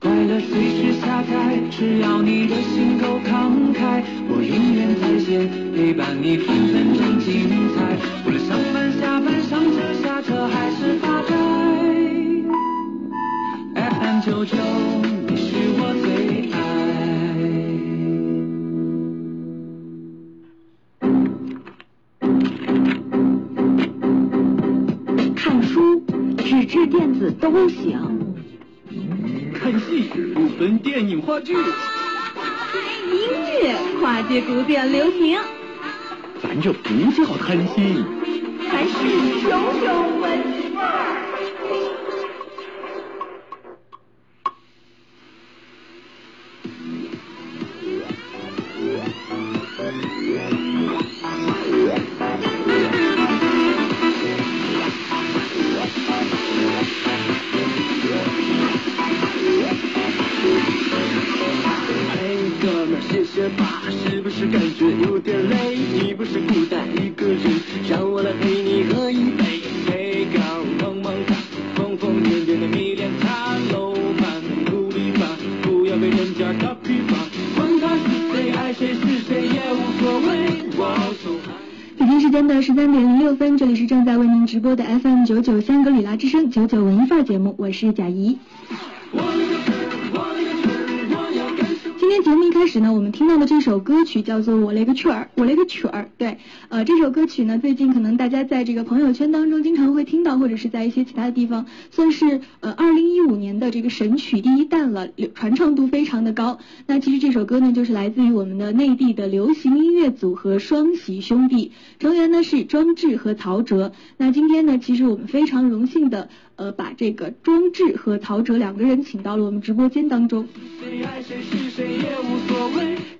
快乐随时下载，只要你的心够慷慨，我永远在线陪伴你分分钟精彩。无论上班下班上车下车还是发呆，FM 九九你是我最爱。看书，纸质电子都行。分电影话剧，音乐跨界古典流行，咱这不叫贪心，咱是九九文疯疯癫癫的迷恋他，楼盘努力吧，不要被人家打皮吧。管他是谁，爱谁是谁也无所谓。北京时间的十三点零六分，这里是正在为您直播的 FM 九九香格里拉之声九九文艺范儿节目，我是贾怡。开始呢，我们听到的这首歌曲叫做《我勒个去儿》，我勒个去儿。对，呃，这首歌曲呢，最近可能大家在这个朋友圈当中经常会听到，或者是在一些其他的地方，算是呃二零一五年的这个神曲第一弹了，传唱度非常的高。那其实这首歌呢，就是来自于我们的内地的流行音乐组合双喜兄弟，成员呢是庄志和曹哲。那今天呢，其实我们非常荣幸的。呃，把这个庄志和曹哲两个人请到了我们直播间当中。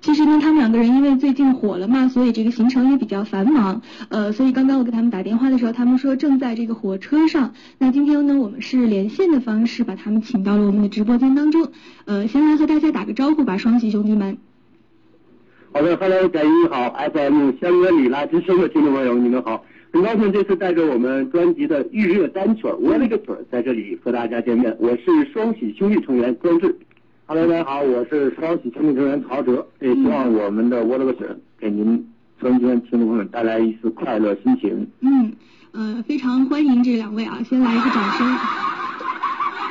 其实呢，他们两个人因为最近火了嘛，所以这个行程也比较繁忙。呃，所以刚刚我给他们打电话的时候，他们说正在这个火车上。那今天呢，我们是连线的方式把他们请到了我们的直播间当中。呃，先来和大家打个招呼吧，双喜兄弟们。好的，Hello，贾一好，FM 香格里拉之声的听众朋友，你们好。很高兴这次带着我们专辑的预热单曲《我勒个腿》在这里和大家见面。我是双喜兄弟成员庄志。Hello，大家好，我是双喜兄弟成员曹哲。也希望我们的《我勒个腿》给您收音机听众朋友带来一丝快乐心情。嗯，呃，非常欢迎这两位啊，先来一个掌声。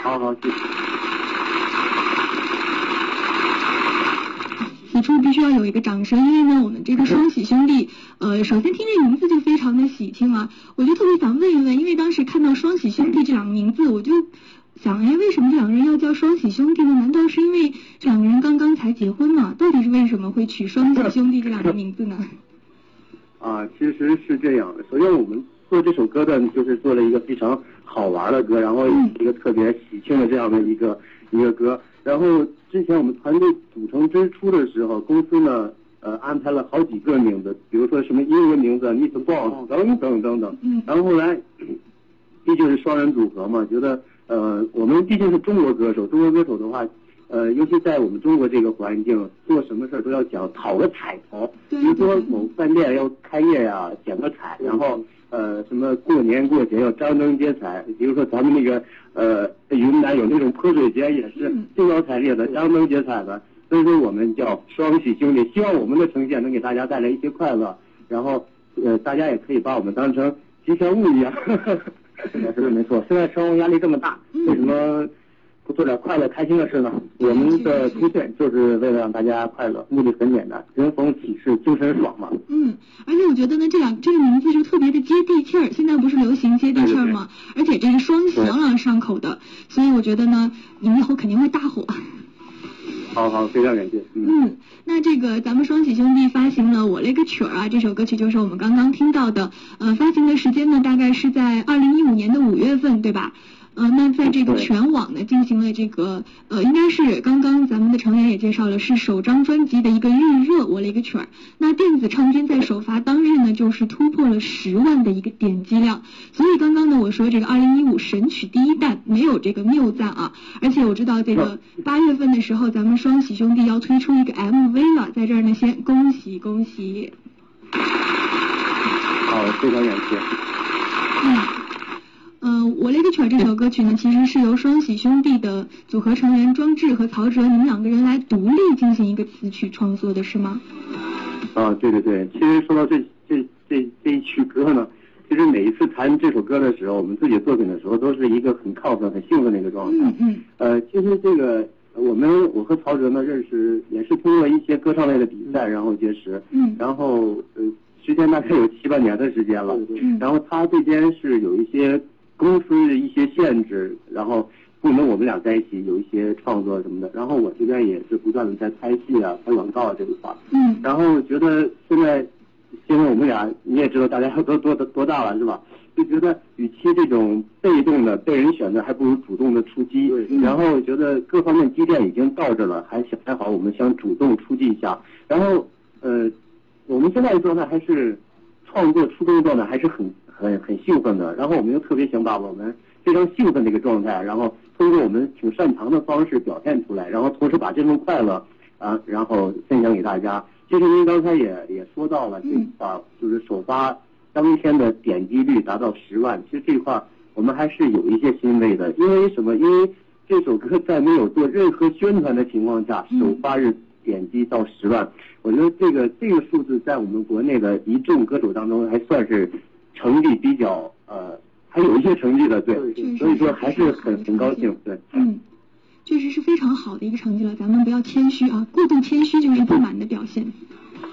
好好，谢谢。此处必须要有一个掌声，因为呢，我们这个双喜兄弟，呃，首先听这名字就非常的喜庆啊，我就特别想问一问，因为当时看到双喜兄弟这两个名字，我就想，哎，为什么这两个人要叫双喜兄弟呢？难道是因为这两个人刚刚才结婚吗？到底是为什么会取双喜兄弟这两个名字呢？啊，其实是这样的，首先我们做这首歌的，就是做了一个非常好玩的歌，然后一个特别喜庆的这样的一个一个歌。然后之前我们团队组成之初的时候，公司呢呃安排了好几个名字，比如说什么英文名字 Miss Boss 等等等等。嗯。然后后来，毕竟是双人组合嘛，觉得呃我们毕竟是中国歌手，中国歌手的话，呃尤其在我们中国这个环境，做什么事儿都要讲讨个彩头，比如说某饭店要开业呀，剪个彩，然后。呃，什么过年过节要张灯结彩，比如说咱们那个呃云南有那种泼水节，也是兴高采烈的张灯结彩的，所以说我们叫双喜兄弟，希望我们的呈现能给大家带来一些快乐，然后呃大家也可以把我们当成吉祥物一样。是的，没错，现在生活压力这么大，为什么？不做点快乐开心的事呢？我们的出现就是为了让大家快乐，目的很简单，人逢喜事精神爽嘛。嗯，而且我觉得呢，这两这个名字就特别的接地气儿，现在不是流行接地气儿吗？而且这是双喜朗朗上口的，所以我觉得呢，你们以后肯定会大火。好好，非常感谢。嗯，那这个咱们双喜兄弟发行了《我勒个曲儿》啊，这首歌曲就是我们刚刚听到的。呃，发行的时间呢，大概是在二零一五年的五月份，对吧？呃，那在这个全网呢进行了这个呃，应该是刚刚咱们的成员也介绍了，是首张专辑的一个预热，我了一个曲儿。那电子唱片在首发当日呢，就是突破了十万的一个点击量。所以刚刚呢，我说这个二零一五神曲第一弹没有这个谬赞啊。而且我知道这个八月份的时候，咱们双喜兄弟要推出一个 MV 了，在这儿呢先恭喜恭喜。好，非常感谢。嗯。嗯，我勒个圈这首歌曲呢，其实是由双喜兄弟的组合成员庄志和曹哲，你们两个人来独立进行一个词曲创作的是吗？啊，对对对，其实说到这这这这一曲歌呢，其实每一次弹这首歌的时候，我们自己作品的时候，都是一个很亢奋、很兴奋的一个状态。嗯嗯呃，其实这个我们我和曹哲呢认识也是通过一些歌唱类的比赛，然后结识。嗯然后呃，时间大概有七八年的时间了。嗯然后他这边是有一些公司的一些限制，然后不能我们俩在一起有一些创作什么的。然后我这边也是不断的在拍戏啊、拍广告啊这一块儿。嗯然后觉得现在，现在我们俩你也知道，大家都多多多大了是吧？就觉得与其这种被动的被人选择，还不如主动的出击。对然后觉得各方面积淀已经到这了，还想还好，我们想主动出击一下。然后呃，我们现在的状态还是创作初衷的状态，还是很很很兴奋的。然后我们又特别想把我们非常兴奋的一个状态，然后通过我们挺擅长的方式表现出来，然后同时把这份快乐啊，然后分享给大家。其实您刚才也也说到了，这嗯块儿就是首发当天的点击率达到十万，其实这块儿我们还是有一些欣慰的。因为什么？因为这首歌在没有做任何宣传的情况下，嗯首发日点击到十万，我觉得这个这个数字在我们国内的一众歌手当中还算是成绩比较呃，还有一些成绩的，对，所以说还是很很高兴，对。嗯，确实是非常好的一个成绩了，咱们不要谦虚啊，过度谦虚就是不满的表现。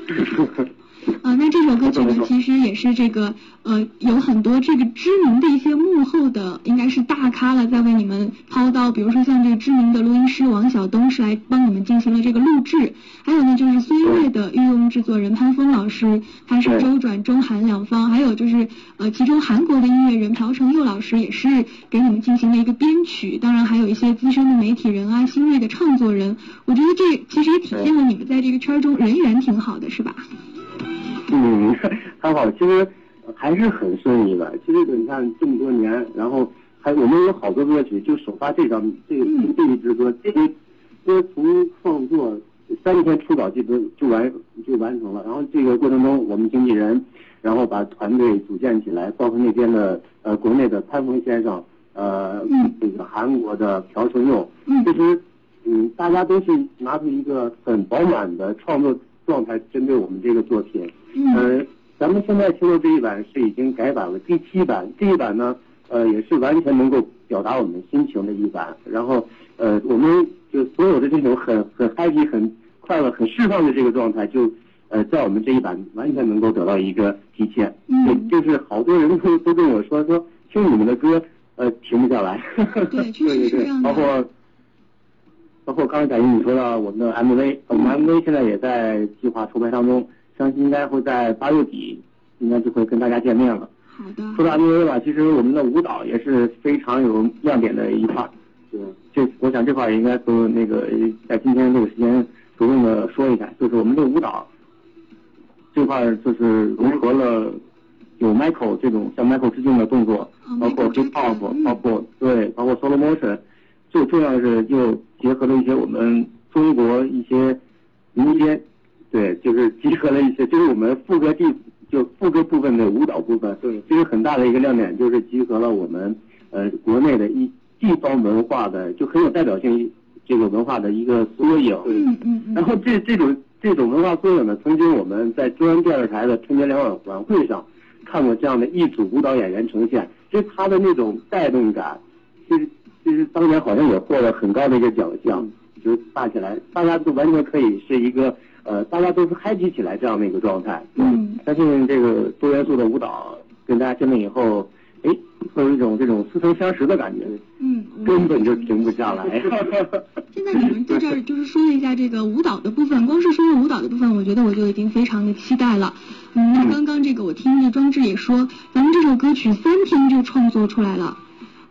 啊，那这首歌曲呢，其实也是这个呃，有很多这个知名的一些幕后的，应该是大咖了，在为你们抛刀。比如说像这个知名的录音师王晓东是来帮你们进行了这个录制，还有呢就是孙悦的御用制作人潘峰老师，他是周转中韩两方，还有就是呃，其中韩国的音乐人朴成佑老师也是给你们进行了一个编曲，当然还有一些资深的媒体人啊，新锐的创作人，我觉得这其实也体现了你们在这个圈儿中人缘挺好的，是吧？嗯，还好，其实还是很顺利的。其实你看这么多年，然后还我们有好多歌曲，就首发这张这这一支歌，这个歌从创作三天初稿就都就完就完成了。然后这个过程中，我们经纪人，然后把团队组建起来，包括那边的呃国内的潘峰先生，呃嗯这个韩国的朴成佑，嗯其实嗯大家都是拿出一个很饱满的创作状态，针对我们这个作品。嗯呃，咱们现在听到这一版是已经改版了，第七版。这一版呢，呃，也是完全能够表达我们心情的一版。然后，呃，我们就所有的这种很很 happy、很快乐、很释放的这个状态，就呃，在我们这一版完全能够得到一个体现。嗯就就是好多人都都跟我说说，听你们的歌，呃，停不下来。对确实是这样的包括包括刚才贾英你说到我们的 MV，我们 MV 现在也在计划筹拍当中，相信应该会在八月底，应该就会跟大家见面了。好的，说到 MV 吧，其实我们的舞蹈也是非常有亮点的一块儿。对，这我想这块儿也应该和那个在今天这个时间着重的说一下，就是我们的舞蹈这块儿就是融合了有 Michael 这种向 Michael 致敬的动作哦，包括 hip hop，嗯包括对，包括 solo motion，最重要的是又结合了一些我们中国一些民间，对，就是集合了一些，就是我们副歌地就副歌部分的舞蹈部分，对，这个很大的一个亮点，就是集合了我们呃国内的一地方文化的，就很有代表性这个文化的一个缩影。嗯嗯嗯，然后这这种这种文化缩影呢，曾经我们在中央电视台的春节联欢晚会上看过这样的一组舞蹈演员呈现，其实他的那种带动感，其实其实当年好像也获了很高的一个奖项，就是大起来，大家都完全可以是一个呃，大家都是嗨起起来这样的一个状态。嗯相信这个多元素的舞蹈跟大家见面以后，哎，会有一种这种似曾相识的感觉，嗯，根本就停不下来。现在你们在这儿就是说一下这个舞蹈的部分，光是说舞蹈的部分，我觉得我就已经非常的期待了。嗯，那刚刚这个我听这庄志也说，咱们这首歌曲三天就创作出来了。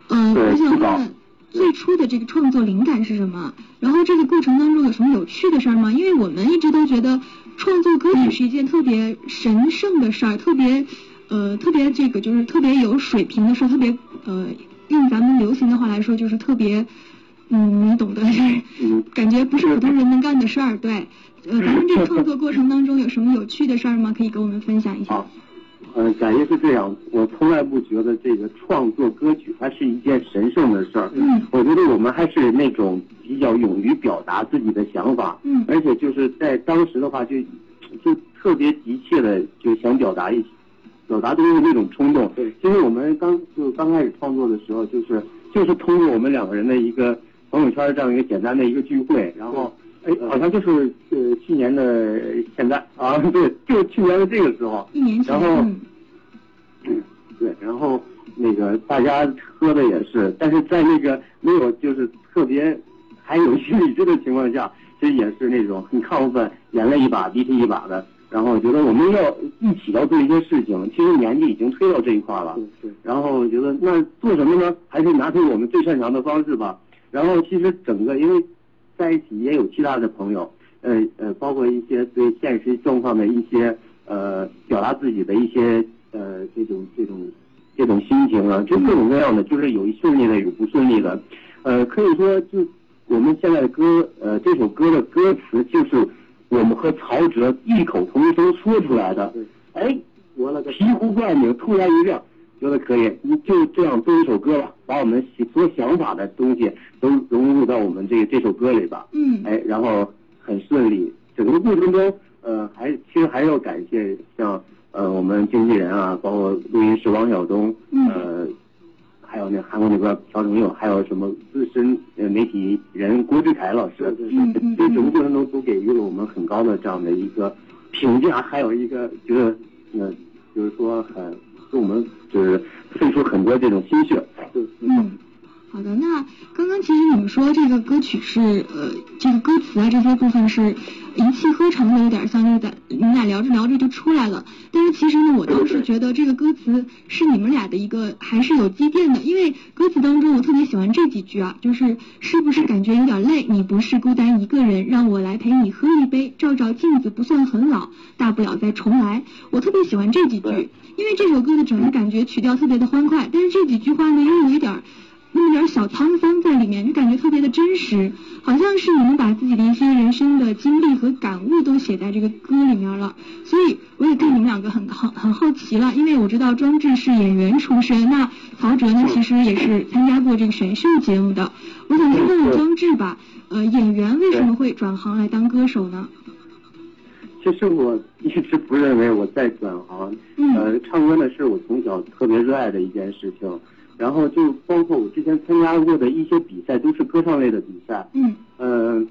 呃，对我想问，最初的这个创作灵感是什么？然后这个过程当中有什么有趣的事儿吗？因为我们一直都觉得创作歌曲是一件特别神圣的事儿，特别呃特别这个就是特别有水平的事儿，特别呃用咱们流行的话来说就是特别。嗯，你懂得，嗯感觉不是普通人能干的事儿。对，呃，咱们这个创作过程当中有什么有趣的事儿吗？可以跟我们分享一下好。呃，感觉是这样，我从来不觉得这个创作歌曲它是一件神圣的事儿。嗯，我觉得我们还是那种比较勇于表达自己的想法。嗯，而且就是在当时的话，就就特别急切的就想表达一表达东西那种冲动。对，其实我们刚就刚开始创作的时候，就是就是通过我们两个人的一个朋友圈这样一个简单的一个聚会，然后。哎，好像就是呃去年的现在啊，对，就去年的这个时候，一年前，然后嗯，对，然后那个大家喝的也是，但是在那个没有就是特别还有一些理智的情况下，其实也是那种很亢奋，眼泪一把鼻涕一把的。然后觉得我们要一起要做一些事情，其实年纪已经推到这一块了。对。然后觉得那做什么呢？还是拿出我们最擅长的方式吧。然后其实整个因为。在一起也有其他的朋友，呃呃，包括一些对现实状况的一些呃表达自己的一些呃这种这种这种心情啊，就各种各样的，就是有顺利的，有不顺利的，呃，可以说就我们现在的歌，呃，这首歌的歌词就是我们和曹哲异口同声说出来的。哎，我那个醍醐灌顶，突然一亮。觉得可以，你就这样做一首歌吧，把我们所有想法的东西都融入到我们这这首歌里吧。嗯。哎，然后很顺利，整个过程中，呃，还其实还要感谢像呃我们经纪人啊，包括录音师王晓东，呃，还有那韩国那边朴成佑，还有什么资深呃媒体人郭志凯老师，嗯嗯。这整个过程中都给予了我们很高的这样的一个评价，还有一个觉得呃，就是说很。我们就是费出很多这种心血。嗯，好的。那刚刚其实你们说这个歌曲是呃，这个歌词啊这些部分是一气呵成的，有点像那个你们俩聊着聊着就出来了。但是其实呢，我倒是觉得这个歌词是你们俩的一个还是有积淀的，因为歌词当中我特别喜欢这几句啊，就是是不是感觉有点累？你不是孤单一个人，让我来陪你喝一杯，照照镜子不算很老，大不了再重来。我特别喜欢这几句。因为这首歌的整个感觉曲调特别的欢快，但是这几句话呢又有一点那么点小沧桑在里面，就感觉特别的真实，好像是你们把自己的一些人生的经历和感悟都写在这个歌里面了。所以我也对你们两个很很很好奇了，因为我知道庄志是演员出身，那曹哲呢其实也是参加过这个选秀节目的。我想先问问庄志吧，呃，演员为什么会转行来当歌手呢？其实我一直不认为我在转行，呃，唱歌呢是我从小特别热爱的一件事情，然后就包括我之前参加过的一些比赛都是歌唱类的比赛，嗯，呃，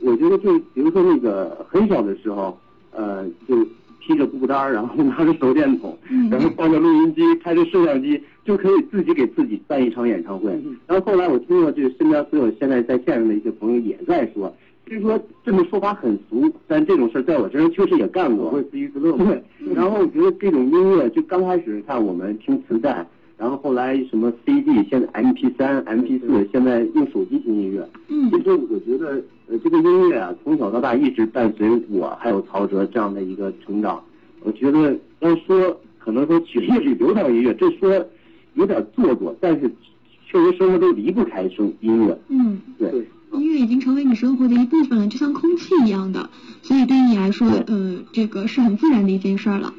我觉得就比如说那个很小的时候，呃，就披着布单然后拿着手电筒，然后抱着录音机，开着摄像机，就可以自己给自己办一场演唱会。然后后来我听了这身边所有现在在线上的一些朋友也在说。虽说这么说法很俗，但这种事在我身上确实也干过，会自娱自乐。对，然后我觉得这种音乐就刚开始看我们听磁带，然后后来什么 CD，现在 MP 三、MP 四，现在用手机听音乐。嗯。其实我觉得，呃，这个音乐啊，从小到大一直伴随我还有曹哲这样的一个成长。我觉得要说可能说曲艺里流淌音乐，这说有点做作，但是确实生活中离不开声音乐。嗯。对。音乐已经成为你生活的一部分了，就像空气一样的，所以对于你来说，呃，这个是很自然的一件事儿了。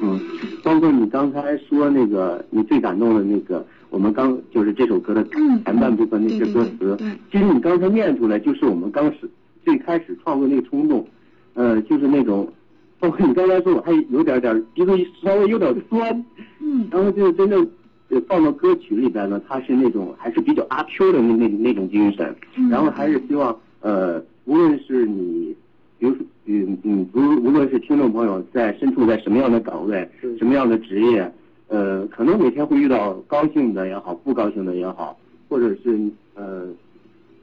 嗯，包括你刚才说那个你最感动的那个，我们刚就是这首歌的前半部分那些歌词，其实你刚才念出来就是我们刚始最开始创作那个冲动，呃，就是那种，包括你刚才说我还有点点鼻子稍微有点酸，嗯，然后就是真正。放到歌曲里边呢，它是那种还是比较阿 Q 的那那那种精神，然后还是希望呃，无论是你，比如说嗯嗯，无无论是听众朋友在身处在什么样的岗位，什么样的职业，呃，可能每天会遇到高兴的也好，不高兴的也好，或者是呃，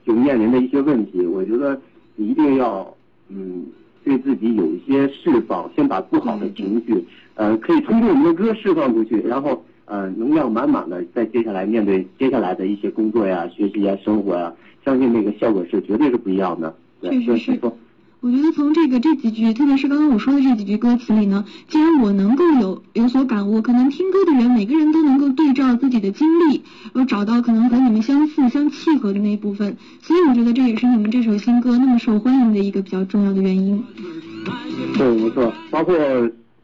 就面临的一些问题，我觉得你一定要嗯，对自己有一些释放，先把不好的情绪呃，可以通过我们的歌释放出去，然后。呃，能量满满的，在接下来面对接下来的一些工作呀、学习呀、生活呀，相信那个效果是绝对是不一样的。确实是。我觉得从这个这几句，特别是刚刚我说的这几句歌词里呢，既然我能够有有所感悟，可能听歌的人每个人都能够对照自己的经历，而找到可能和你们相似、相契合的那一部分，所以我觉得这也是你们这首新歌那么受欢迎的一个比较重要的原因。对，没错，包括。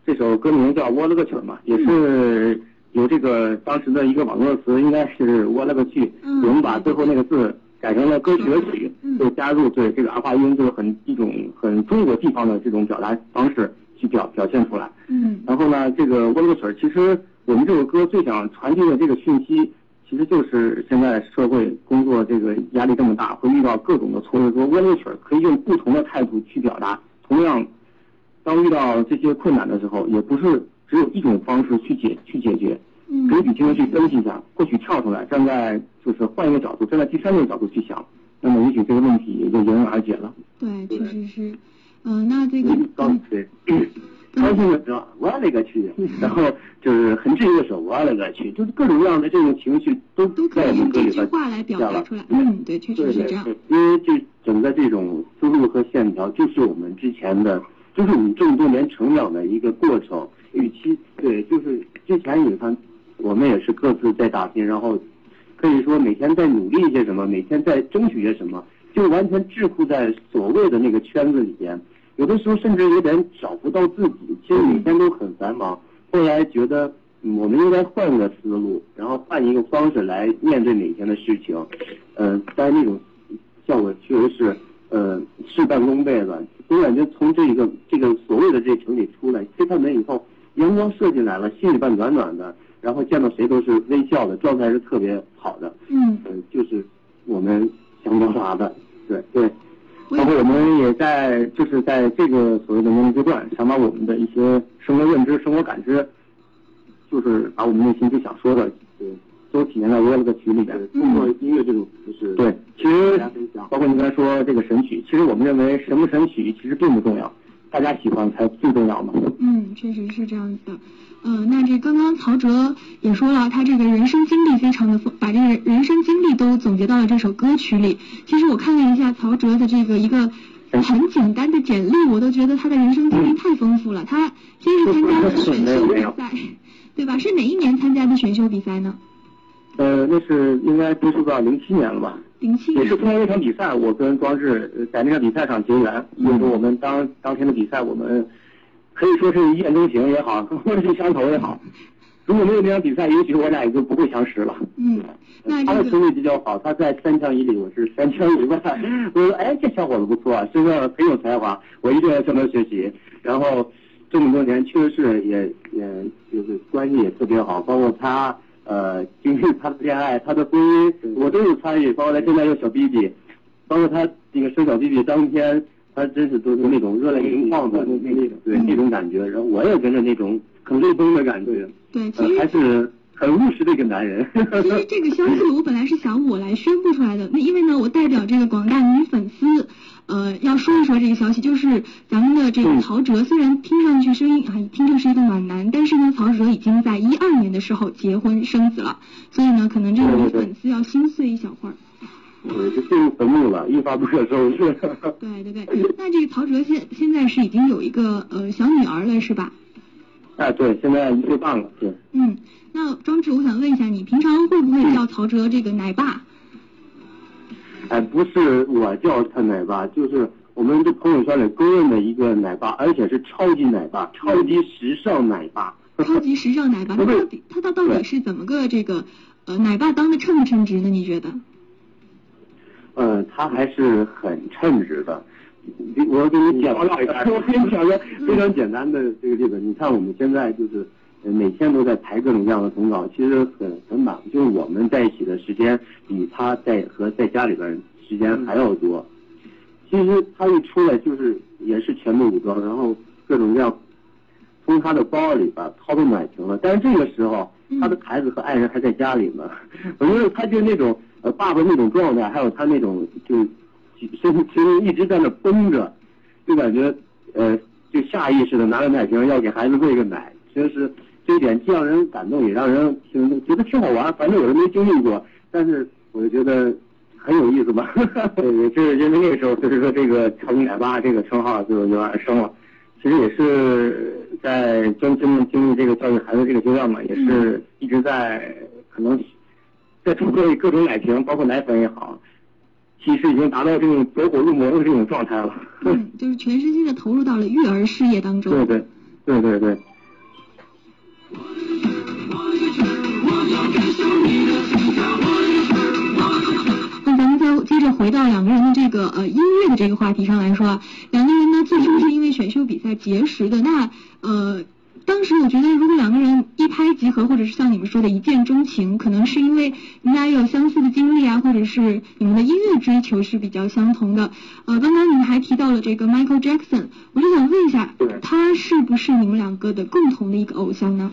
这首歌名叫《我勒个去》嘛，也是有这个当时的一个网络词，应该是“我勒个去”，嗯我们把最后那个字改成了歌曲的曲嗯，就加入对这个儿化音，就是很一种很中国地方的这种表达方式去表表现出来。嗯然后呢，这个窝了个曲儿，其实我们这首歌最想传递的这个讯息，其实就是现在社会工作这个压力这么大，会遇到各种的挫折，说窝了个曲儿可以用不同的态度去表达。同样，当遇到这些困难的时候，也不是只有一种方式去解去解决，嗯可以理性的去分析一下，或许跳出来，站在就是换一个角度，站在第三个角度去想，那么也许这个问题也就迎刃而解了。对，确实是。嗯、那这个高嗯对，高兴的时候我勒个去，然后就是很治愈的时候我勒个去，就是各种各样的这种情绪都都可以用这句话来表达出来。嗯，对，确实是这样。因为这整个这种思路和线条，就是我们之前的，就是我们这么多年成长的一个过程。与其对，就是之前你看，我们也是各自在打拼，然后可以说每天在努力一些什么，每天在争取些什么，就完全桎梏在所谓的那个圈子里边。有的时候甚至有点找不到自己，其实每天都很繁忙。后来觉得，我们应该换个思路，然后换一个方式来面对每天的事情。嗯、但那种效果确实是，呃，事半功倍了。我感觉从这一个这个所谓的这城里出来，推开门以后，阳光射进来了，心里边暖暖的，然后见到谁都是微笑的，状态是特别好的。嗯，嗯、就是我们想表达的，对对。包括我们也在就是在这个所谓的年龄阶段，想把我们的一些生活认知、生活感知，就是把我们内心最想说的，对，都体现在我这个曲里边。通过音乐这种就是对，其实包括你刚才说这个神曲，其实我们认为神不神曲其实并不重要，大家喜欢才最重要嘛。嗯，确实是这样子的。嗯、那这刚刚曹哲也说了，他这个人生经历非常的丰，把这个人生经历都总结到了这首歌曲里。其实我看了一下曹哲的这个一个很简单的简历，我都觉得他的人生经历太丰富了。他先是参加了选秀比赛，对吧？是哪一年参加的选秀比赛呢？呃，那是应该追溯到零七年了吧？也是。通过那场比赛，我跟庄志呃在那场比赛上结缘。就是说我们当当天的比赛，我们可以说是一见钟情也好，或者是相投也好。如果没有那场比赛，也许我俩也就不会相识了。嗯，那他的这个成绩比较好，他在三枪以里，我是三枪以外。我说，哎，这小伙子不错，身上很有才华，我一定要向他学习。然后这么多年，确实是也也就是关系也特别好，包括他呃经历他的恋爱，他的婚姻，我都有参与。包括他现在有小 BB，包括他那个生小 BB 当天，他真是都是那种热泪盈眶的那种对那种感觉，然后我也跟着那种很泪崩的感觉。对，其呃，还是很务实的一个男人。其实这个消息我本来是想我来宣布出来的，那因为呢，我代表这个广大女粉丝，呃，要说一说这个消息，就是咱们的这个曹哲，虽然听上去声音啊，听着是一个暖男，但是呢，曹哲已经在一二年的时候结婚生子了，所以呢，可能这个女粉丝要心碎一小会儿。对，就进入坟墓了，一发不可收拾。对对对，那这个曹哲现现在是已经有一个呃小女儿了，是吧？哎，对，现在一岁半了，对。嗯，那庄志，我想问一下，你平常会不会叫曹哲这个奶爸？哎，不是我叫他奶爸，就是我们这朋友圈里公认的一个奶爸，而且是超级奶爸，超级时尚奶爸。超级时尚奶爸，他到底他他到底是怎么个这个呃奶爸当的称不称职呢？你觉得？呃，他还是很称职的。我给你讲，我给你讲个 非常简单的这个例子。你看我们现在就是呃每天都在排各种各样的通告，其实很很满。就是我们在一起的时间比他在和在家里边时间还要多。其实他一出来就是也是全部武装，然后各种各样从他的包里边掏出奶瓶了。但是这个时候，他的孩子和爱人还在家里呢。我觉得他就那种呃爸爸那种状态，还有他那种就身其实一直在那绷着，就感觉呃就下意识的拿着奶瓶要给孩子喂个奶，其实是这一点既让人感动，也让人挺觉得挺好玩。反正我是没经历过，但是我就觉得很有意思吧。对，就是因为那个时候，就是说这个超级奶爸这个称号就油然而生了。其实也是在经经经历这个教育孩子这个阶段嘛，也是一直在可能在出各各种奶瓶，包括奶粉也好，其实已经达到这种走火入魔的这种状态了。对，就是全身心的投入到了育儿事业当中。对对对对对，那咱们就接着回到两个人的这个呃音乐的这个话题上来说啊，两个人呢最初是因为选秀比赛结识的，那呃。当时我觉得，如果两个人一拍即合，或者是像你们说的一见钟情，可能是因为你俩有相似的经历啊，或者是你们的音乐追求是比较相同的。呃，刚刚你们还提到了这个 Michael Jackson，我就想问一下，他是不是你们两个的共同的一个偶像呢？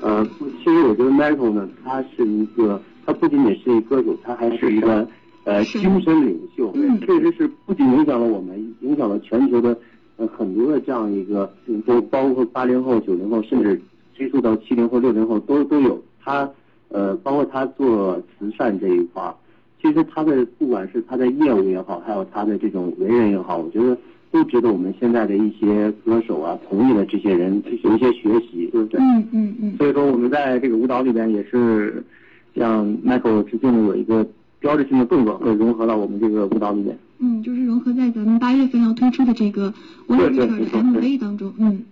呃，其实我觉得 Michael 呢，他是一个，他不仅仅是一个歌手，他还是一个呃精神领袖，确实是不仅影响了我们，影响了全球的。呃，很多的这样一个，都包括八零后、九零后，甚至追溯到七零后、六零后都都有。他呃，包括他做慈善这一块儿，其实他的不管是他的业务也好，还有他的这种为人也好，我觉得都值得我们现在的一些歌手啊、从业的这些人有一些学习，对不对？嗯嗯嗯。所以说，我们在这个舞蹈里边也是向 Michael 致敬的有一个标志性的动作，会融合到我们这个舞蹈里面。嗯，就是融合在咱们八月份要推出的这个《我有个的 MV 当中，嗯。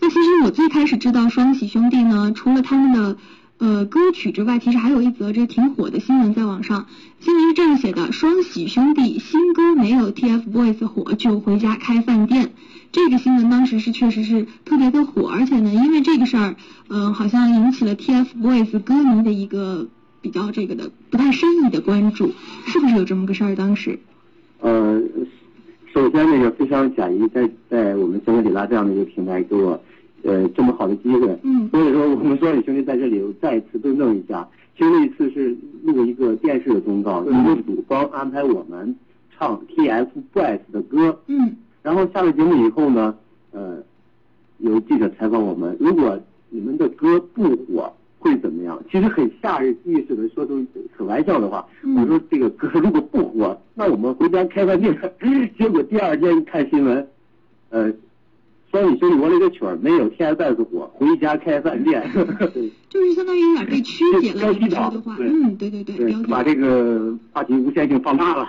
那其实我最开始知道双喜兄弟呢，除了他们的呃歌曲之外，其实还有一则这挺火的新闻在网上。新闻是这样写的：双喜兄弟新歌没有 TFBOYS 火，就回家开饭店。这个新闻当时是确实是特别的火，而且呢，因为这个事儿，嗯，好像引起了 TFBOYS 歌迷的一个。比较这个的不太深意的关注，是不是有这么个事儿？当时，呃，首先那个非常感谢在在我们香格里拉这样的一个平台给我呃这么好的机会，嗯，所以说我们双喜兄弟在这里再一次更正一下，其实那一次是录一个电视的通告，一个组方安排我们唱 TFBOYS 的歌，嗯，然后下了节目以后呢，呃，有记者采访我们，如果你们的歌不火。会怎么样？其实很下意识的说出很玩笑的话。我说这个歌如果不火，那我们回家开饭店。结果第二天看新闻，呃，双喜兄弟玩了一个曲儿，没有 TFBOYS 火，回家开饭店。就是相当于有点被曲解了 说的话。嗯，对对对，把这个话题无限性放大了。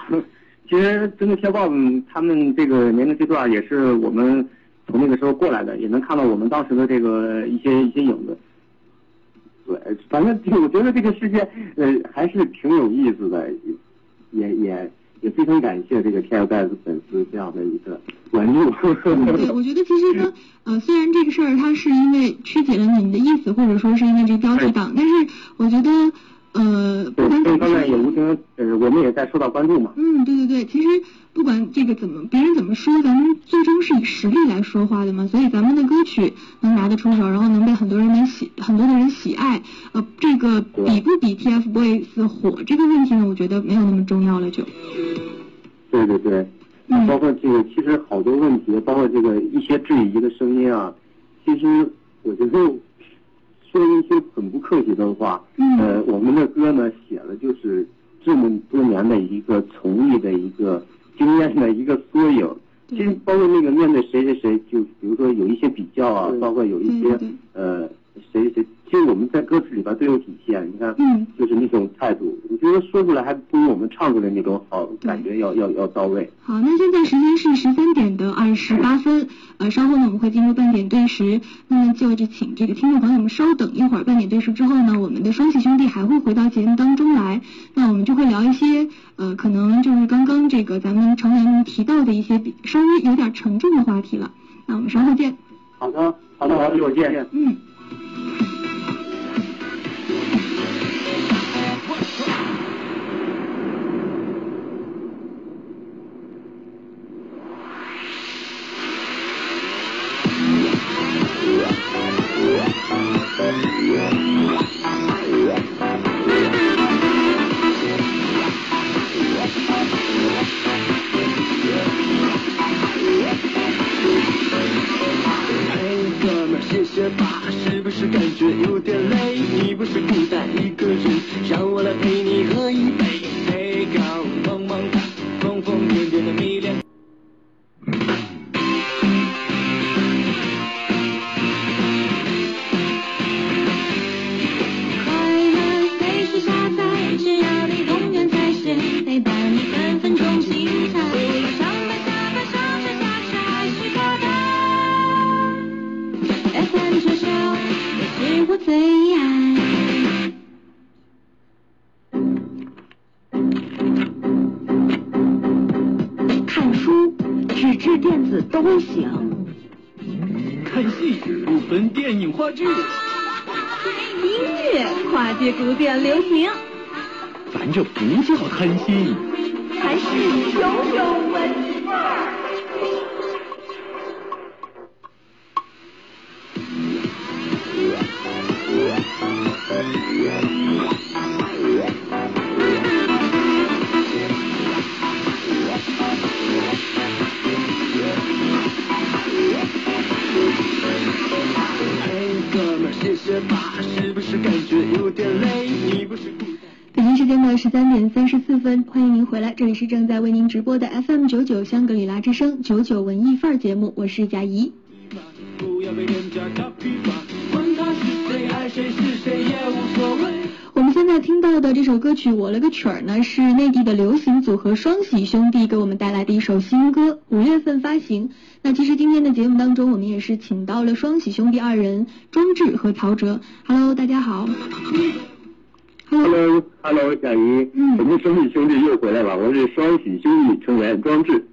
其实真的 TFBOYS 他们这个年龄阶段也是我们从那个时候过来的，也能看到我们当时的这个一些一些影子。对，反正我觉得这个世界呃还是挺有意思的，也也也非常感谢这个 TFBOYS 粉丝这样的一个关注。对，我觉得其实呢，呃，虽然这个事儿它是因为曲解了你们的意思，或者说是因为这个标题党，但是我觉得。呃，不管怎么说，也无形呃，我们也在受到关注嘛。嗯，对对对，其实不管这个怎么，别人怎么说，咱们最终是以实力来说话的嘛。所以咱们的歌曲能拿得出手，然后能被很多人们喜，很多的人喜爱，呃，这个比不比 TFBOYS 火这个问题呢，我觉得没有那么重要了，就。对对对，包括这个，其实好多问题，包括这个一些质疑的声音啊，其实我觉得。说一些很不客气的话，呃，我们的歌呢写了就是这么多年的一个从艺的一个经验的一个缩影。其实包括那个面对谁谁谁，就比如说有一些比较啊，包括有一些呃谁谁。其实我们在歌词里边都有体现，你看，嗯，就是那种态度，我觉得说出来还不如我们唱出来那种好，感觉要要要到位。好，那现在时间是十三点的二十八分，呃，稍后呢我们会进入半点对时，那么就着请这个听众朋友们稍等一会儿，半点对时之后呢，我们的双喜兄弟还会回到节目当中来，那我们就会聊一些呃，可能就是刚刚这个咱们成员们提到的一些比稍微有点沉重的话题了，那我们稍后见。好的，好的，好的，一会儿见。嗯。三点三十四分，欢迎您回来，这里是正在为您直播的 FM 九九香格里拉之声九九文艺范儿节目，我是贾怡。我们现在听到的这首歌曲《我了个曲儿》呢，是内地的流行组合双喜兄弟给我们带来的一首新歌，五月份发行。那其实今天的节目当中，我们也是请到了双喜兄弟二人庄志和曹哲。Hello，大家好。Hello，Hello，小鱼，嗯我们双喜兄弟又回来了，我是双喜兄弟成员庄志。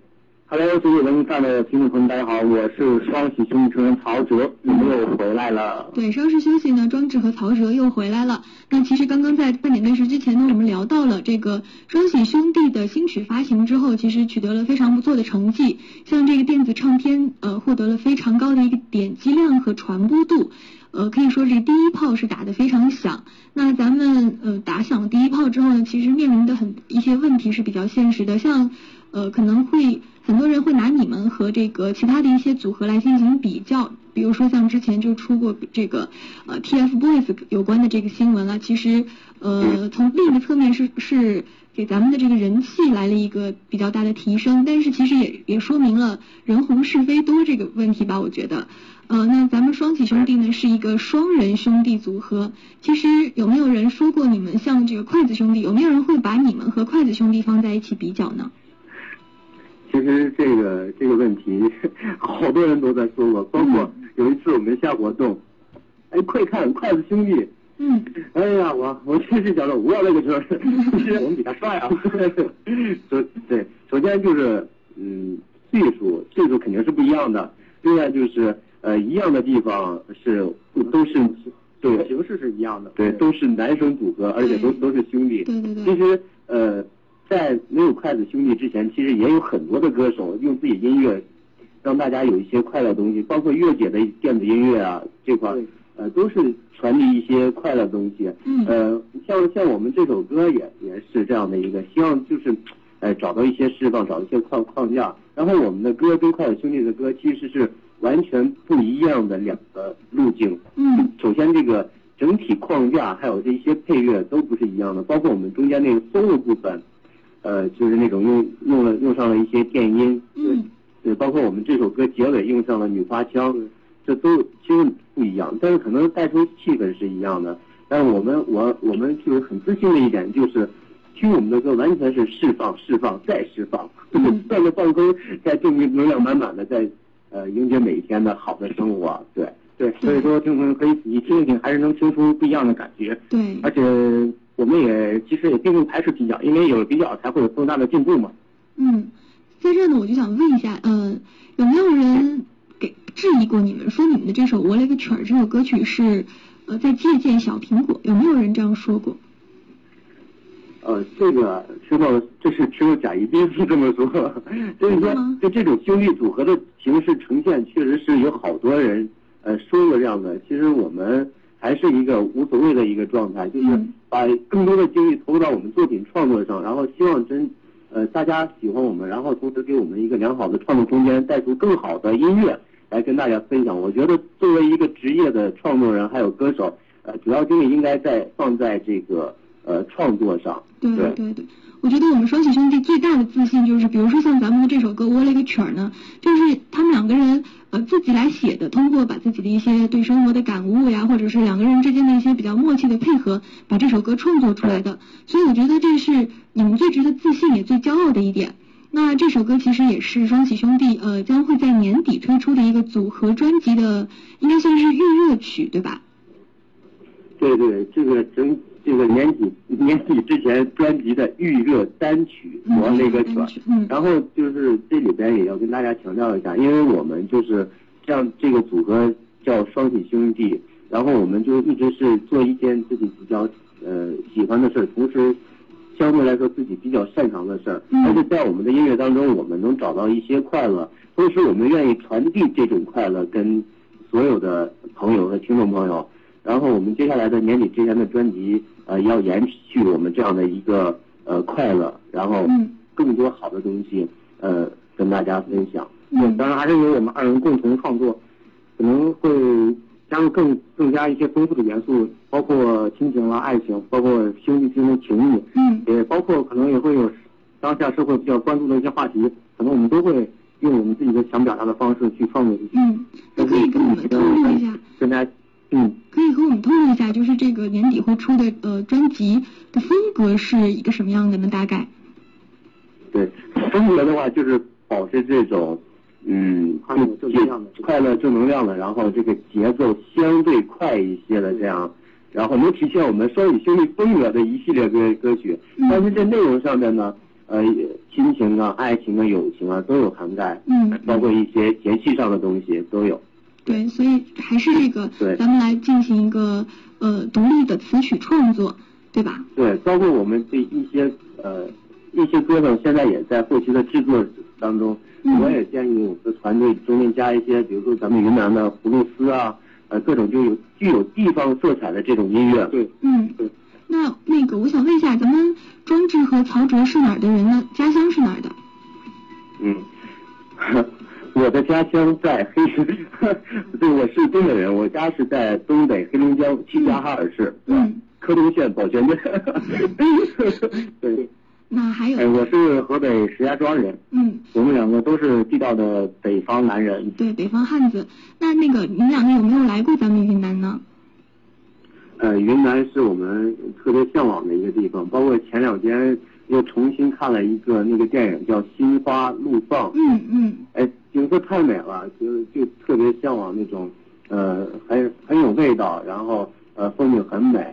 Hello，所有能看的听众朋友，大家好，我是双喜兄弟成员曹哲，我们又回来了。对，稍事休息呢，庄志和曹哲又回来了。那其实刚刚在半点报时之前呢，我们聊到了这个双喜兄弟的新曲发行之后，其实取得了非常不错的成绩，像这个电子唱片呃获得了非常高的一个点击量和传播度。呃，可以说这第一炮是打得非常响。那咱们呃打响了第一炮之后呢，其实面临的很一些问题是比较现实的，像呃可能会很多人会拿你们和这个其他的一些组合来进行比较，比如说像之前就出过这个呃 TFBOYS 有关的这个新闻啊，其实呃从另一个侧面是是给咱们的这个人气来了一个比较大的提升，但是其实也也说明了人红是非多这个问题吧，我觉得。呃，那咱们双喜兄弟呢是一个双人兄弟组合。其实有没有人说过你们像这个筷子兄弟？有没有人会把你们和筷子兄弟放在一起比较呢？其实这个这个问题，好多人都在说我，包括有一次我们下活动，哎，快看筷子兄弟，嗯。哎呀，我我真是想说，我那个时候，我们比他帅啊。首对，首先就是嗯，岁数岁数肯定是不一样的，另外就是呃，一样的地方是都是对。形式是一样的，对，都是男生组合，而且都都是兄弟。对对对。其实呃，在没有筷子兄弟之前，其实也有很多的歌手用自己音乐让大家有一些快乐的东西，包括月姐的电子音乐啊这块儿，呃，都是传递一些快乐的东西。嗯呃，像像我们这首歌也也是这样的一个，希望就是，呃，找到一些释放，找一些框框架。然后我们的歌跟快乐兄弟的歌其实是完全不一样的两个路径。嗯首先，这个整体框架还有这些配乐都不是一样的，包括我们中间那个 solo 部分，呃，就是那种用用了用上了一些电音，嗯对，包括我们这首歌结尾用上了女花腔，这都其实不一样，但是可能带出气氛是一样的。但是我们我我们就是很自信的一点就是，听我们的歌完全是释放、释放再释放，就是不断的放空，在证明能量满满的在呃迎接每一天的好的生活。对对，所以说听众朋友可以仔细听一听，还是能听出不一样的感觉。对而且我们也其实也并不排斥比较，因为有了比较才会有更大的进步嘛。嗯，在这呢，我就想问一下，呃，有没有人给质疑过你们，说你们的这首《我勒个曲儿》这首歌曲是呃在借鉴小苹果？有没有人这样说过？呃，这个听到这是听到贾一斌是这么说，就是说嗯就这种兄弟组合的形式呈现，确实是有好多人呃说过这样的。其实我们还是一个无所谓的一个状态，就是嗯把更多的精力投入到我们作品创作上，然后希望真呃大家喜欢我们，然后同时给我们一个良好的创作空间，带出更好的音乐来跟大家分享。我觉得作为一个职业的创作人还有歌手，呃，主要精力应该在放在这个呃创作上。对对对对，我觉得我们双喜兄弟最大的自信就是，比如说像咱们的这首歌《我勒个曲儿》呢，就是他们两个人呃自己来写的，通过把自己的一些对生活的感悟呀，或者是两个人之间的一些比较默契的配合，把这首歌创作出来的。所以我觉得这是你们最值得自信也最骄傲的一点。那这首歌其实也是双喜兄弟呃将会在年底推出的一个组合专辑的，应该算是预热曲，对吧？对对，这个整这个年底年底之前专辑的预热单曲嗯《我那个单曲然后就是这里边也要跟大家强调一下，因为我们就是像这个组合叫双喜兄弟，然后我们就一直是做一件自己比较呃喜欢的事儿，同时相对来说自己比较擅长的事儿，嗯而且在我们的音乐当中，我们能找到一些快乐，同时我们愿意传递这种快乐跟所有的朋友和听众朋友。然后我们接下来的年底之前的专辑，呃，要延续我们这样的一个呃快乐，然后嗯更多好的东西，呃，跟大家分享。嗯当然还是由我们二人共同创作，可能会加入更更加一些丰富的元素，包括亲情啦、爱情，包括兄弟之间的情谊，嗯也包括可能也会有当下社会比较关注的一些话题，可能我们都会用我们自己的想表达的方式去创作。嗯，那可以跟我们透露一下，跟大家，嗯。可以和我们透露一下，就是这个年底会出的呃专辑的风格是一个什么样的呢？大概？对，风格的话就是保持这种，嗯，快乐正能量的，快乐正能量的，然后这个节奏相对快一些的这样，然后能体现我们双语兄弟风格的一系列歌歌曲。嗯但是在内容上面呢，呃，亲情啊、爱情啊、友情啊都有涵盖，嗯包括一些节气上的东西都有。对，所以还是这个对咱们来进行一个呃独立的词曲创作，对吧？对，包括我们对一些呃一些歌呢，现在也在后期的制作当中。嗯我也建议我们的团队中间加一些，比如说咱们云南的葫芦丝啊，呃，各种就有具有地方色彩的这种音乐。对，嗯对。那那个，我想问一下，咱们庄志和曹哲是哪儿的人呢？家乡是哪儿的？嗯，我的家乡在黑，对，我是东北人，我家是在东北黑龙江齐齐哈尔市，嗯，科东县宝泉镇。对，那还有哎，，我是河北石家庄人。嗯，我们两个都是地道的北方男人。对，北方汉子。那那个，你们两个有没有来过咱们云南呢？呃，云南是我们特别向往的一个地方，包括前两天又重新看了一个那个电影叫《心花怒放》，嗯嗯哎，景色太美了，就就特别向往那种，呃，很很有味道，然后呃风景很美，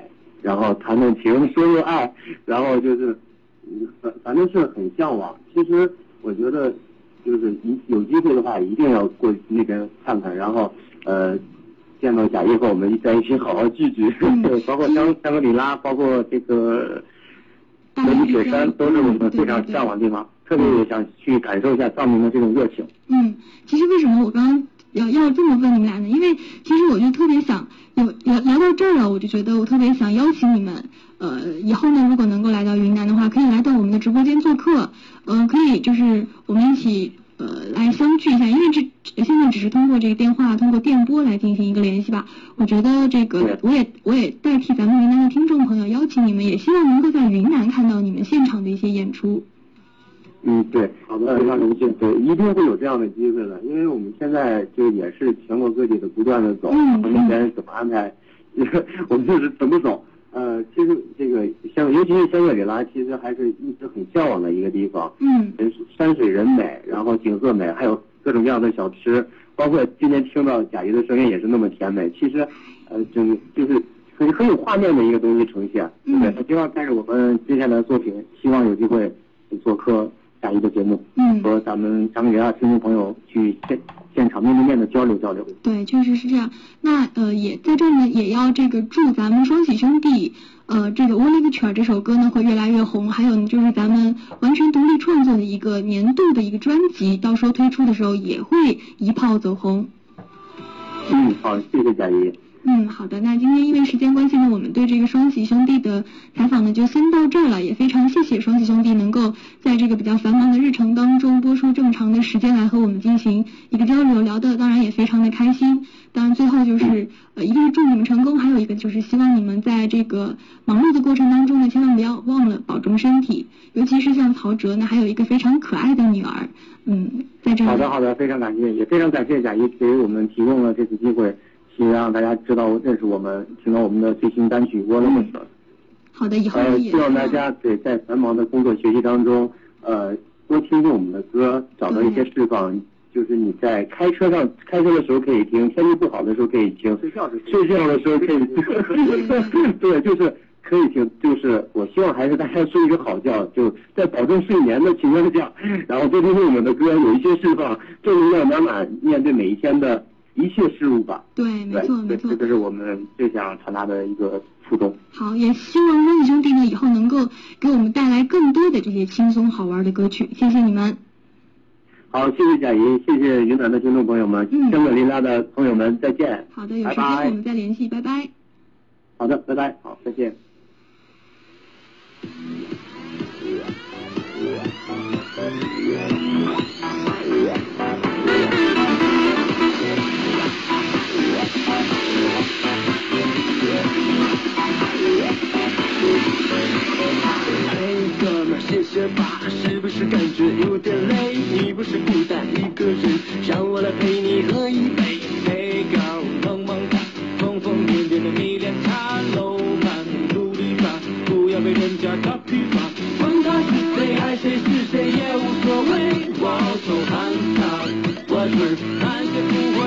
然后谈谈情说说爱，然后就是，嗯反反正是很向往。其实我觉得，就是一有机会的话，一定要过去那边看看，然后呃。见到贾一和我们在一起好好聚聚，包括香香格里拉，包括这个大理之德里雪山，都是我们非常向往的地方，特别也想去感受一下藏民的这种热情。嗯，其实为什么我刚刚要要这么问你们俩呢？因为其实我就特别想有聊聊到这儿了，我就觉得我特别想邀请你们，呃，以后呢如果能够来到云南的话，可以来到我们的直播间做客，呃，可以就是我们一起呃来相聚一下，因为这现在只是通过这个电话、通过电波来进行一个联系吧。我觉得这个我也我也代替咱们云南的听众朋友邀请你们，也希望能够在云南看到你们现场的一些演出。嗯，对，好的，非常荣幸，对，一定会有这样的机会的，因为我们现在就也是全国各地的不断的走，嗯然后那边怎么安排，我们就是怎么走。呃，其实这个香，尤其是香格里拉，其实还是一直很向往的一个地方。嗯人山水人美，然后景色美，还有各种各样的小吃，包括今天听到贾怡的声音也是那么甜美。其实，呃，整就是很很有画面的一个东西呈现，对不对？嗯希望带着我们接下来的作品，希望有机会做客贾怡的节目，嗯。和咱们香格里拉听众朋友去现现场面对面的交流交流。对，确实是这样。那呃，也在这儿呢，也要这个祝咱们双喜兄弟，呃，这个《窝里个曲儿》这首歌呢会越来越红。还有呢，就是咱们完全独立创作的一个年度的一个专辑，到时候推出的时候也会一炮走红。嗯，好，谢谢佳怡。嗯，好的。那今天因为时间关系呢，我们对这个双喜兄弟的采访呢就先到这儿了。也非常谢谢双喜兄弟能够在这个比较繁忙的日程当中播出这么长的时间来和我们进行一个交流，聊的当然也非常的开心。当然最后就是呃，一个是祝你们成功，还有一个就是希望你们在这个忙碌的过程当中呢，千万不要忘了保重身体。尤其是像曹哲呢，还有一个非常可爱的女儿，嗯，在这里。好的，好的，非常感谢，也非常感谢贾怡给我们提供了这次机会，去让大家知道认识我们，听到我们的最新单曲《窝了个曲儿》。好的，以后呃，也希望大家对在繁忙的工作学习当中，呃，多听听我们的歌，找到一些释放。就是你在开车上开车的时候可以听，天气不好的时候可以听，睡觉睡觉的时候可以听。对，就是可以听，就是我希望还是大家睡一个好觉，就在保证睡眠的情况下，然后多听听我们的歌，有一些释放，正能量满满，面对每一天的一切事物吧。对，没错，没错，这是我们最想传达的一个初衷。好，也希望双喜兄弟呢以后能够给我们带来更多的这些轻松好玩的歌曲，谢谢你们。好，谢谢贾莹，谢谢云南的听众朋友们，香格里拉的朋友们，再见。好的，有时间我们再联系，拜拜。好的，拜拜，好，再见。嘿，吧，是不是感觉有点累？你不是孤单一个人，让我来陪你喝一杯。黑高茫茫大，疯疯癫癫的迷恋他，楼盘努力吧，不要被人家打疲乏。管他是谁，爱谁是谁也无所谓。我手喊他，我是看见复活